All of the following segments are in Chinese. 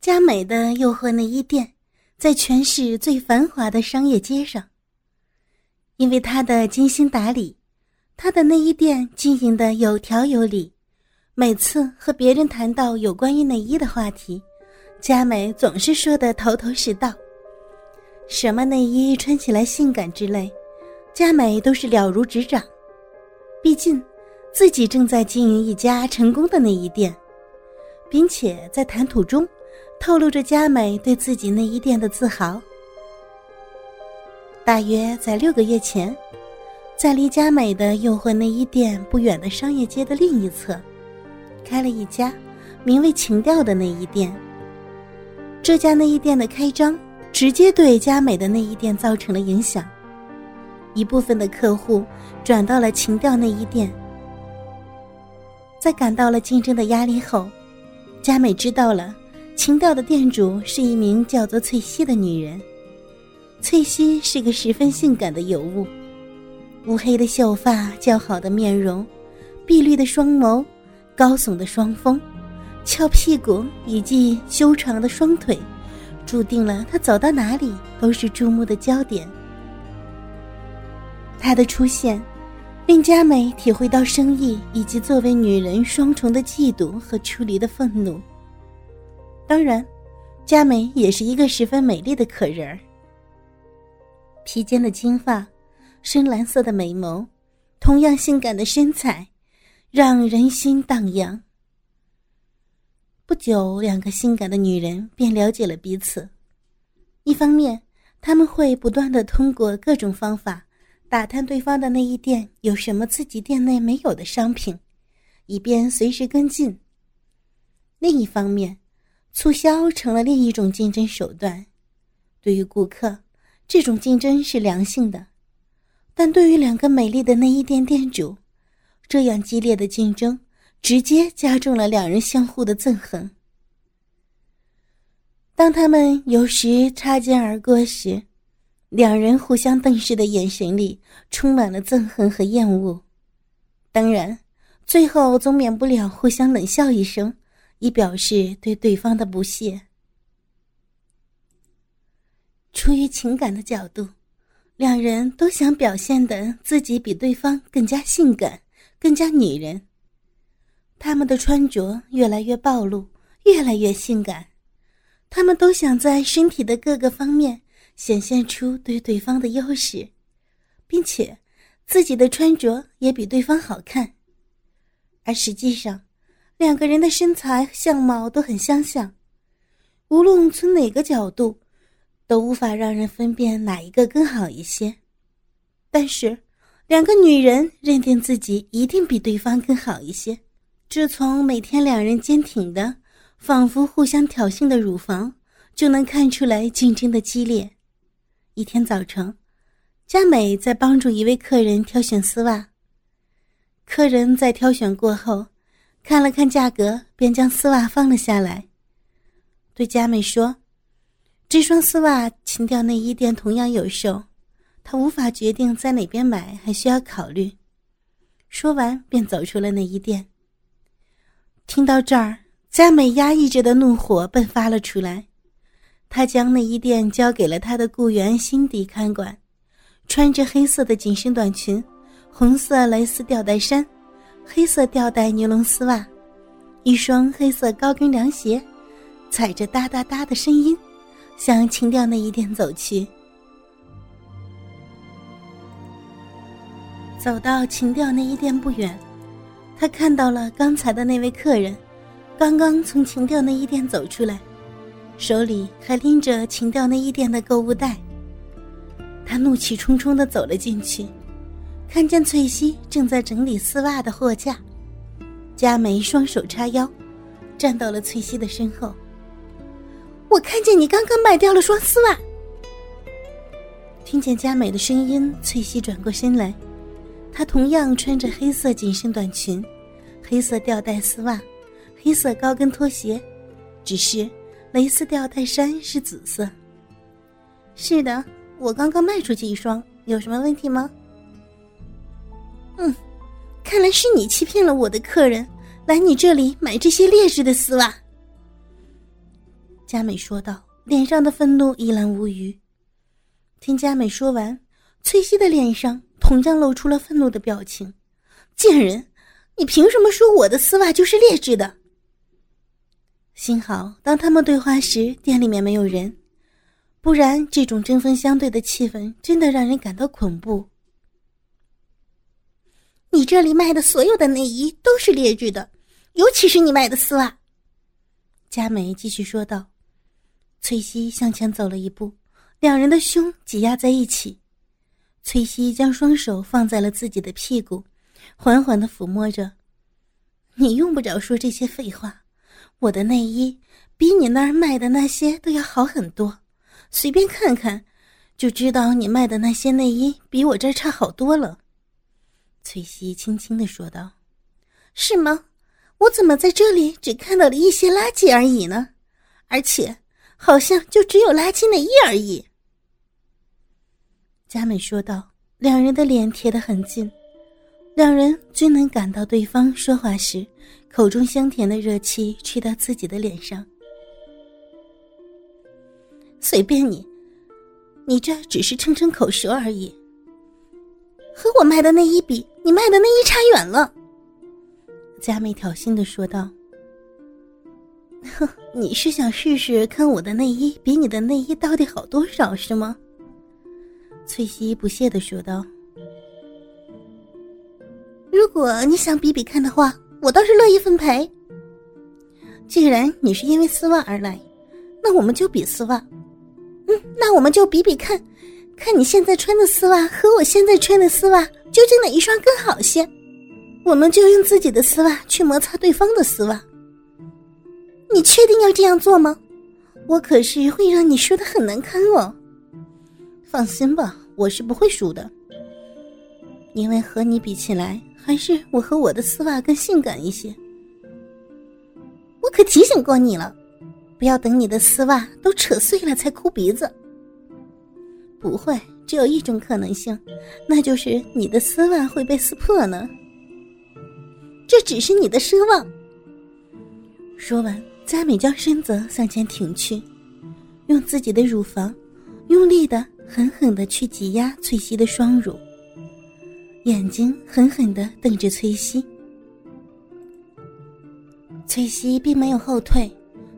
佳美的诱惑内衣店，在全市最繁华的商业街上。因为她的精心打理，她的内衣店经营的有条有理。每次和别人谈到有关于内衣的话题，佳美总是说的头头是道。什么内衣穿起来性感之类，佳美都是了如指掌。毕竟，自己正在经营一家成功的内衣店，并且在谈吐中。透露着佳美对自己内衣店的自豪。大约在六个月前，在离佳美的诱惑内衣店不远的商业街的另一侧，开了一家名为“情调”的内衣店。这家内衣店的开张，直接对佳美的内衣店造成了影响，一部分的客户转到了情调内衣店。在感到了竞争的压力后，佳美知道了。情调的店主是一名叫做翠西的女人。翠西是个十分性感的尤物，乌黑的秀发、姣好的面容、碧绿的双眸、高耸的双峰、翘屁股以及修长的双腿，注定了她走到哪里都是注目的焦点。她的出现，令佳美体会到生意以及作为女人双重的嫉妒和出离的愤怒。当然，佳美也是一个十分美丽的可人儿。披肩的金发，深蓝色的美眸，同样性感的身材，让人心荡漾。不久，两个性感的女人便了解了彼此。一方面，他们会不断的通过各种方法打探对方的内衣店有什么自己店内没有的商品，以便随时跟进。另一方面，促销成了另一种竞争手段，对于顾客，这种竞争是良性的；但对于两个美丽的内衣店店主，这样激烈的竞争直接加重了两人相互的憎恨。当他们有时擦肩而过时，两人互相瞪视的眼神里充满了憎恨和厌恶。当然，最后总免不了互相冷笑一声。以表示对对方的不屑。出于情感的角度，两人都想表现的自己比对方更加性感、更加女人。他们的穿着越来越暴露，越来越性感。他们都想在身体的各个方面显现出对对方的优势，并且自己的穿着也比对方好看。而实际上，两个人的身材相貌都很相像，无论从哪个角度，都无法让人分辨哪一个更好一些。但是，两个女人认定自己一定比对方更好一些。这从每天两人坚挺的、仿佛互相挑衅的乳房就能看出来竞争的激烈。一天早晨，佳美在帮助一位客人挑选丝袜。客人在挑选过后。看了看价格，便将丝袜放了下来，对佳美说：“这双丝袜情调内衣店同样有售，她无法决定在哪边买，还需要考虑。”说完，便走出了内衣店。听到这儿，佳美压抑着的怒火迸发了出来，她将内衣店交给了她的雇员辛迪看管，穿着黑色的紧身短裙，红色蕾丝吊带衫。黑色吊带尼龙丝袜，一双黑色高跟凉鞋，踩着哒哒哒的声音，向情调内衣店走去。走到情调内衣店不远，他看到了刚才的那位客人，刚刚从情调内衣店走出来，手里还拎着情调内衣店的购物袋。他怒气冲冲的走了进去。看见翠西正在整理丝袜的货架，佳美双手叉腰，站到了翠西的身后。我看见你刚刚卖掉了双丝袜。听见佳美的声音，翠西转过身来，她同样穿着黑色紧身短裙、黑色吊带丝袜、黑色高跟拖鞋，只是蕾丝吊带衫是紫色。是的，我刚刚卖出去一双，有什么问题吗？嗯，看来是你欺骗了我的客人，来你这里买这些劣质的丝袜。佳美说道，脸上的愤怒一览无余。听佳美说完，翠西的脸上同样露出了愤怒的表情。贱人，你凭什么说我的丝袜就是劣质的？幸好当他们对话时，店里面没有人，不然这种针锋相对的气氛真的让人感到恐怖。你这里卖的所有的内衣都是劣质的，尤其是你卖的丝袜。佳美继续说道。翠西向前走了一步，两人的胸挤压在一起。翠西将双手放在了自己的屁股，缓缓的抚摸着。你用不着说这些废话，我的内衣比你那儿卖的那些都要好很多，随便看看，就知道你卖的那些内衣比我这儿差好多了。翠西轻轻的说道：“是吗？我怎么在这里只看到了一些垃圾而已呢？而且，好像就只有垃圾内衣而已。”佳美说道，两人的脸贴得很近，两人均能感到对方说话时口中香甜的热气吹到自己的脸上。随便你，你这只是称称口舌而已。和我卖的内衣比，你卖的内衣差远了。”佳美挑衅的说道。“哼，你是想试试看我的内衣比你的内衣到底好多少是吗？”翠西不屑的说道。“如果你想比比看的话，我倒是乐意奉陪。既然你是因为丝袜而来，那我们就比丝袜。嗯，那我们就比比看。”看你现在穿的丝袜和我现在穿的丝袜，究竟哪一双更好些？我们就用自己的丝袜去摩擦对方的丝袜。你确定要这样做吗？我可是会让你输的很难堪哦。放心吧，我是不会输的，因为和你比起来，还是我和我的丝袜更性感一些。我可提醒过你了，不要等你的丝袜都扯碎了才哭鼻子。不会，只有一种可能性，那就是你的丝袜会被撕破呢。这只是你的奢望。说完，佳美将身子向前挺去，用自己的乳房用力的、狠狠的去挤压翠西的双乳，眼睛狠狠的瞪着翠西。翠西并没有后退，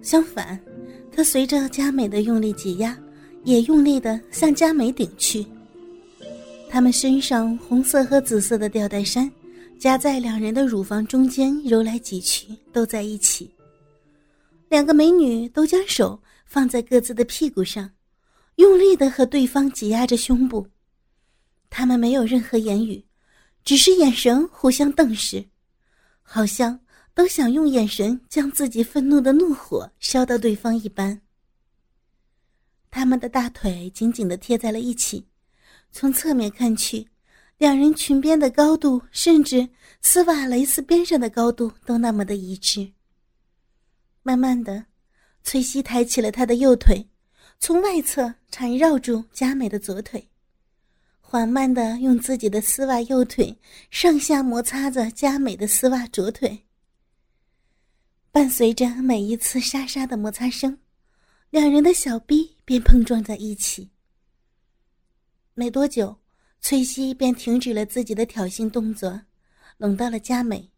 相反，她随着佳美的用力挤压。也用力的向佳美顶去。他们身上红色和紫色的吊带衫夹在两人的乳房中间揉来挤去，都在一起。两个美女都将手放在各自的屁股上，用力的和对方挤压着胸部。他们没有任何言语，只是眼神互相瞪视，好像都想用眼神将自己愤怒的怒火烧到对方一般。他们的大腿紧紧的贴在了一起，从侧面看去，两人裙边的高度，甚至丝袜蕾丝边上的高度都那么的一致。慢慢的，崔西抬起了他的右腿，从外侧缠绕住佳美的左腿，缓慢的用自己的丝袜右腿上下摩擦着佳美的丝袜左腿，伴随着每一次沙沙的摩擦声。两人的小臂便碰撞在一起。没多久，崔西便停止了自己的挑衅动作，拢到了佳美。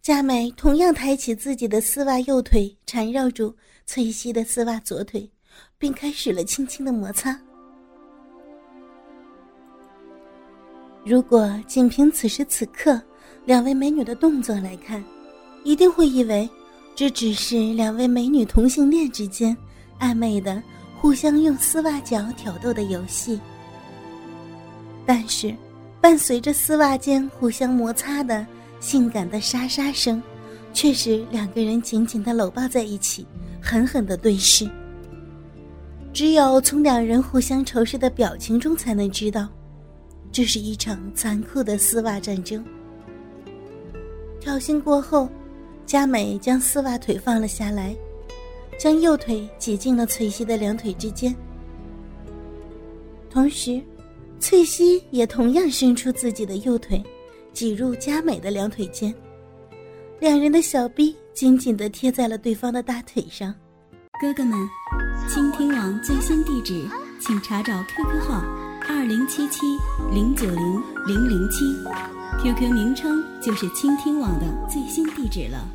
佳美同样抬起自己的丝袜右腿，缠绕住崔西的丝袜左腿，并开始了轻轻的摩擦。如果仅凭此时此刻两位美女的动作来看，一定会以为。这只是两位美女同性恋之间暧昧的、互相用丝袜脚挑逗的游戏。但是，伴随着丝袜间互相摩擦的性感的沙沙声，却是两个人紧紧的搂抱在一起，狠狠的对视。只有从两人互相仇视的表情中，才能知道，这是一场残酷的丝袜战争。挑衅过后。佳美将丝袜腿放了下来，将右腿挤进了翠西的两腿之间。同时，翠西也同样伸出自己的右腿，挤入佳美的两腿间，两人的小臂紧紧地贴在了对方的大腿上。哥哥们，倾听网最新地址，请查找 QQ 号二零七七零九零零零七，QQ 名称就是倾听网的最新地址了。